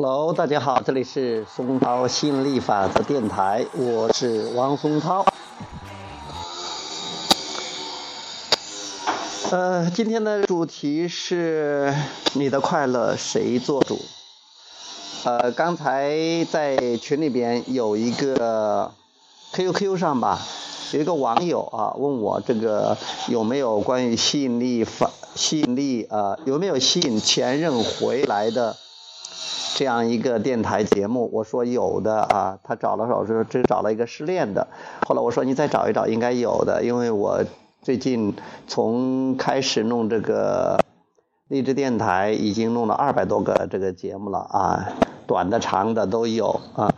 Hello，大家好，这里是松涛吸引力法则电台，我是王松涛。呃，今天的主题是你的快乐谁做主？呃，刚才在群里边有一个 QQ 上吧，有一个网友啊问我这个有没有关于吸引力法、吸引力啊有没有吸引前任回来的？这样一个电台节目，我说有的啊，他找了找说只找了一个失恋的，后来我说你再找一找，应该有的，因为我最近从开始弄这个励志电台，已经弄了二百多个这个节目了啊，短的长的都有啊，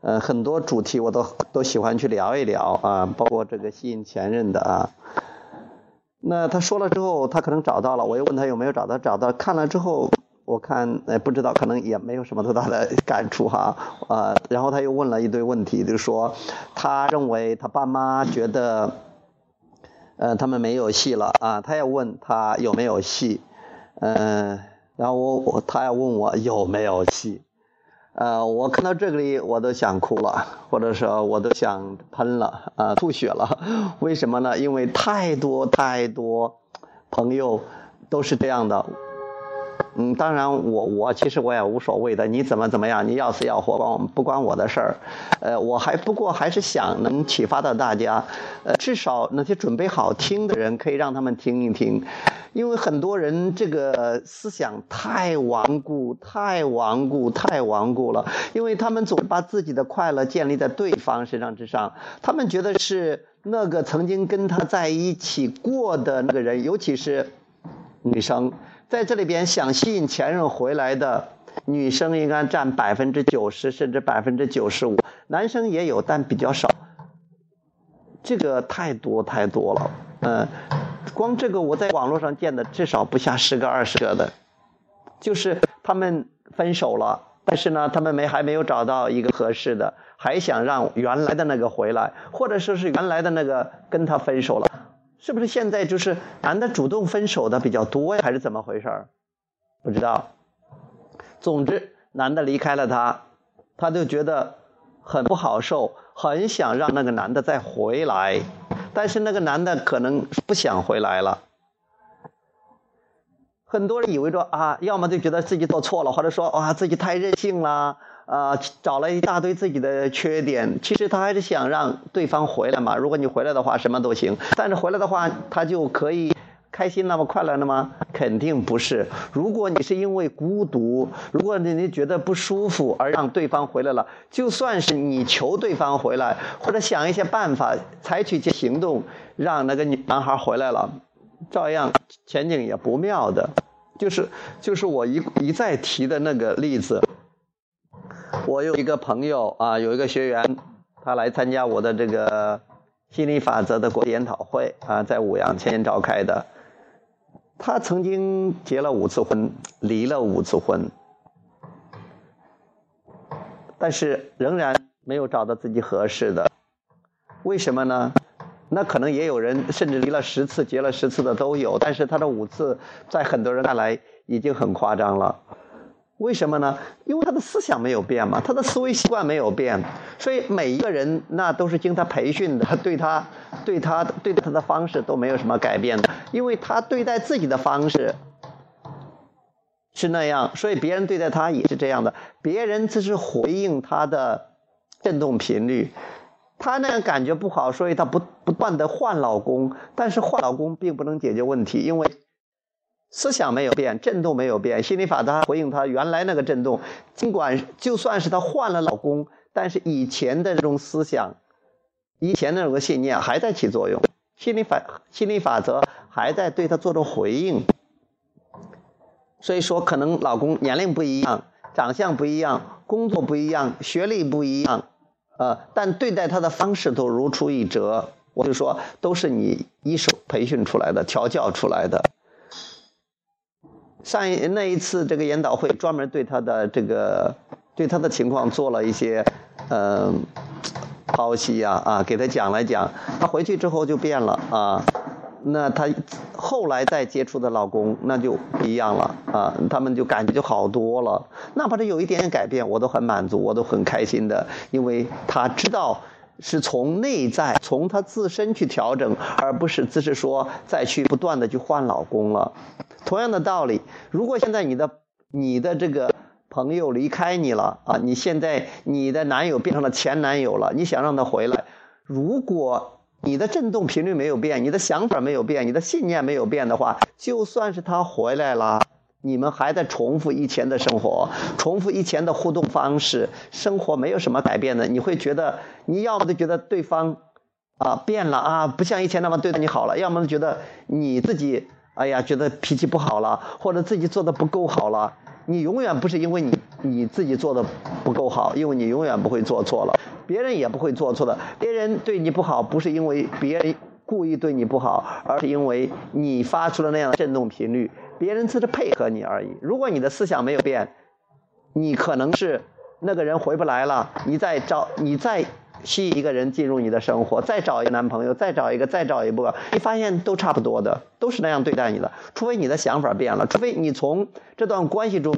呃很多主题我都都喜欢去聊一聊啊，包括这个吸引前任的啊，那他说了之后，他可能找到了，我又问他有没有找到，找到看了之后。我看，呃，不知道，可能也没有什么多大的感触哈，呃，然后他又问了一堆问题，就是说，他认为他爸妈觉得，呃，他们没有戏了啊，他要问他有没有戏，嗯，然后我我他要问我有没有戏，呃，我看到这里我都想哭了，或者说我都想喷了，啊，吐血了，为什么呢？因为太多太多朋友都是这样的。嗯，当然，我我其实我也无所谓的，你怎么怎么样，你要死要活，关不关我的事儿。呃，我还不过还是想能启发到大家，呃，至少那些准备好听的人可以让他们听一听，因为很多人这个思想太顽固，太顽固，太顽固了，因为他们总把自己的快乐建立在对方身上之上，他们觉得是那个曾经跟他在一起过的那个人，尤其是女生。在这里边想吸引前任回来的女生应该占百分之九十甚至百分之九十五，男生也有但比较少。这个太多太多了，嗯，光这个我在网络上见的至少不下十个二十个的，就是他们分手了，但是呢他们没还没有找到一个合适的，还想让原来的那个回来，或者说是原来的那个跟他分手了。是不是现在就是男的主动分手的比较多呀，还是怎么回事儿？不知道。总之，男的离开了她，她就觉得很不好受，很想让那个男的再回来，但是那个男的可能不想回来了。很多人以为说啊，要么就觉得自己做错了，或者说啊自己太任性了。啊，找了一大堆自己的缺点，其实他还是想让对方回来嘛。如果你回来的话，什么都行。但是回来的话，他就可以开心那么快乐了吗？肯定不是。如果你是因为孤独，如果你你觉得不舒服而让对方回来了，就算是你求对方回来，或者想一些办法，采取一些行动，让那个女男孩回来了，照样前景也不妙的。就是就是我一一再提的那个例子。我有一个朋友啊，有一个学员，他来参加我的这个心理法则的国际研讨会啊，在五羊前年召开的。他曾经结了五次婚，离了五次婚，但是仍然没有找到自己合适的。为什么呢？那可能也有人甚至离了十次、结了十次的都有，但是他的五次在很多人看来已经很夸张了。为什么呢？因为他的思想没有变嘛，他的思维习惯没有变，所以每一个人那都是经他培训的，对他、对他、对待他的方式都没有什么改变的，因为他对待自己的方式是那样，所以别人对待他也是这样的。别人只是回应他的振动频率，他那样感觉不好，所以他不不断的换老公，但是换老公并不能解决问题，因为。思想没有变，震动没有变，心理法则回应他原来那个震动。尽管就算是他换了老公，但是以前的这种思想，以前那种信念还在起作用，心理法心理法则还在对他做出回应。所以说，可能老公年龄不一样，长相不一样，工作不一样，学历不一样，呃，但对待他的方式都如出一辙。我就说，都是你一手培训出来的，调教出来的。上一那一次这个研讨会专门对他的这个对他的情况做了一些嗯剖析呀啊给他讲了讲，他回去之后就变了啊，那她后来再接触的老公那就不一样了啊，他们就感觉就好多了。哪怕是有一点点改变，我都很满足，我都很开心的，因为她知道是从内在从她自身去调整，而不是只是说再去不断的去换老公了。同样的道理，如果现在你的你的这个朋友离开你了啊，你现在你的男友变成了前男友了，你想让他回来，如果。你的振动频率没有变，你的想法没有变，你的信念没有变的话，就算是他回来了，你们还在重复以前的生活，重复以前的互动方式，生活没有什么改变的。你会觉得，你要么就觉得对方啊变了啊，不像以前那么对待你好了；要么觉得你自己哎呀觉得脾气不好了，或者自己做的不够好了。你永远不是因为你你自己做的不够好，因为你永远不会做错了。别人也不会做错的。别人对你不好，不是因为别人故意对你不好，而是因为你发出了那样的振动频率，别人只是配合你而已。如果你的思想没有变，你可能是那个人回不来了，你再找，你再吸引一个人进入你的生活，再找一个男朋友，再找一个，再找一个，你发现都差不多的，都是那样对待你的。除非你的想法变了，除非你从这段关系中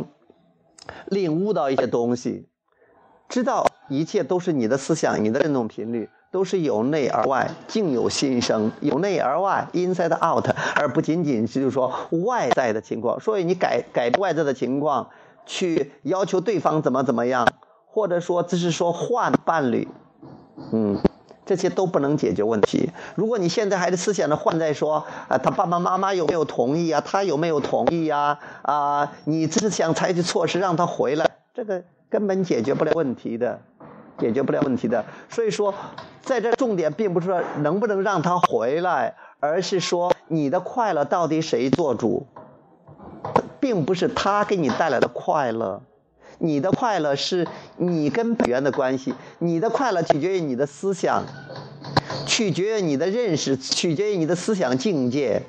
领悟到一些东西。知道一切都是你的思想，你的振动频率都是由内而外，境由心生，由内而外，inside out，而不仅仅是就是说外在的情况。所以你改改外在的情况，去要求对方怎么怎么样，或者说只是说换伴侣，嗯，这些都不能解决问题。如果你现在还是思想的换在说啊，他爸爸妈妈有没有同意啊？他有没有同意呀？啊，你只是想采取措施让他回来，这个。根本解决不了问题的，解决不了问题的。所以说，在这重点并不是说能不能让他回来，而是说你的快乐到底谁做主，并不是他给你带来的快乐，你的快乐是你跟本源的关系，你的快乐取决于你的思想，取决于你的认识，取决于你的思想境界。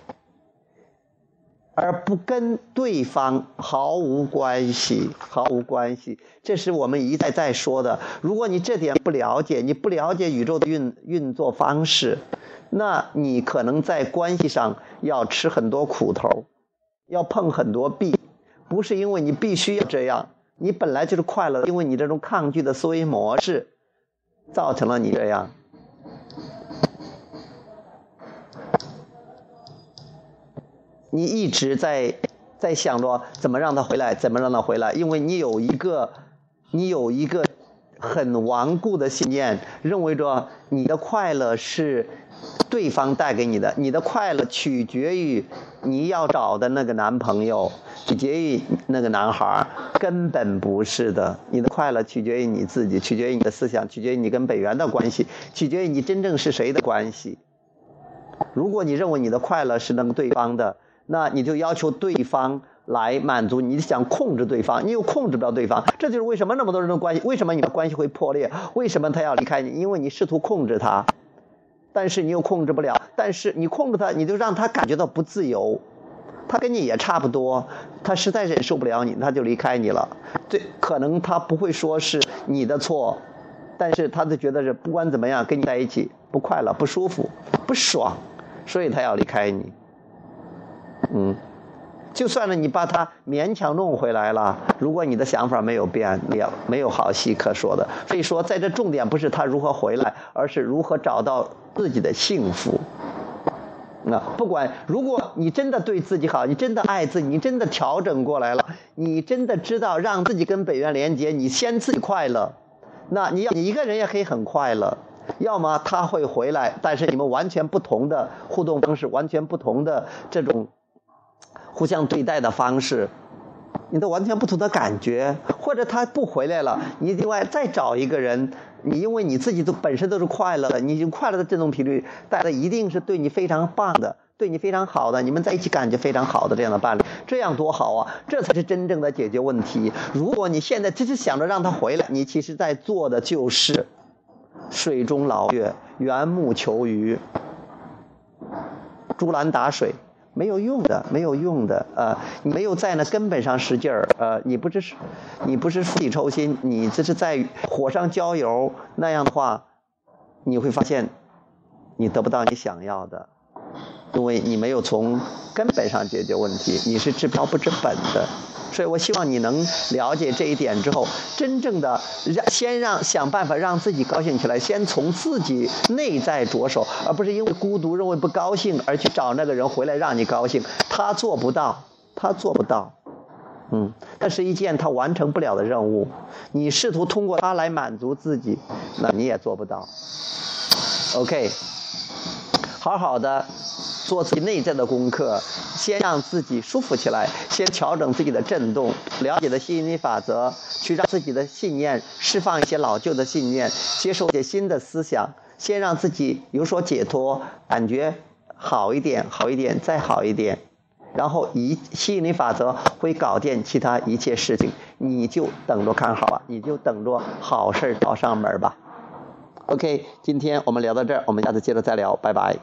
而不跟对方毫无关系，毫无关系，这是我们一再再说的。如果你这点不了解，你不了解宇宙的运运作方式，那你可能在关系上要吃很多苦头，要碰很多壁。不是因为你必须要这样，你本来就是快乐，因为你这种抗拒的思维模式，造成了你这样。你一直在在想着怎么让他回来，怎么让他回来，因为你有一个，你有一个很顽固的信念，认为着你的快乐是对方带给你的，你的快乐取决于你要找的那个男朋友，取决于那个男孩根本不是的，你的快乐取决于你自己，取决于你的思想，取决于你跟北元的关系，取决于你真正是谁的关系。如果你认为你的快乐是那个对方的。那你就要求对方来满足你，想控制对方，你又控制不了对方，这就是为什么那么多人的关系，为什么你的关系会破裂，为什么他要离开你？因为你试图控制他，但是你又控制不了，但是你控制他，你就让他感觉到不自由，他跟你也差不多，他实在忍受不了你，他就离开你了。这可能他不会说是你的错，但是他就觉得是不管怎么样跟你在一起不快乐、不舒服、不爽，所以他要离开你。嗯，就算了，你把他勉强弄回来了，如果你的想法没有变，也没有好戏可说的。所以说，在这重点不是他如何回来，而是如何找到自己的幸福。那不管，如果你真的对自己好，你真的爱自己，你真的调整过来了，你真的知道让自己跟北渊连接，你先自己快乐，那你要你一个人也可以很快乐。要么他会回来，但是你们完全不同的互动方式，完全不同的这种。互相对待的方式，你的完全不同的感觉，或者他不回来了，你另外再找一个人，你因为你自己都本身都是快乐的，你就快乐的振动频率带的一定是对你非常棒的，对你非常好的，你们在一起感觉非常好的这样的伴侣，这样多好啊！这才是真正的解决问题。如果你现在只是想着让他回来，你其实在做的就是水中捞月、缘木求鱼、竹篮打水。没有用的，没有用的，啊，你，没有在那根本上使劲儿，呃，你不是，你不是釜底抽薪，你这是在火上浇油，那样的话，你会发现，你得不到你想要的。因为你没有从根本上解决问题，你是治标不治本的。所以我希望你能了解这一点之后，真正的让先让想办法让自己高兴起来，先从自己内在着手，而不是因为孤独认为不高兴而去找那个人回来让你高兴。他做不到，他做不到，嗯，那是一件他完成不了的任务。你试图通过他来满足自己，那你也做不到。OK，好好的。做自己内在的功课，先让自己舒服起来，先调整自己的振动，了解的吸引力法则，去让自己的信念释放一些老旧的信念，接受一些新的思想，先让自己有所解脱，感觉好一点，好一点，再好一点，然后一吸引力法则会搞定其他一切事情，你就等着看好吧，你就等着好事找上门吧。OK，今天我们聊到这儿，我们下次接着再聊，拜拜。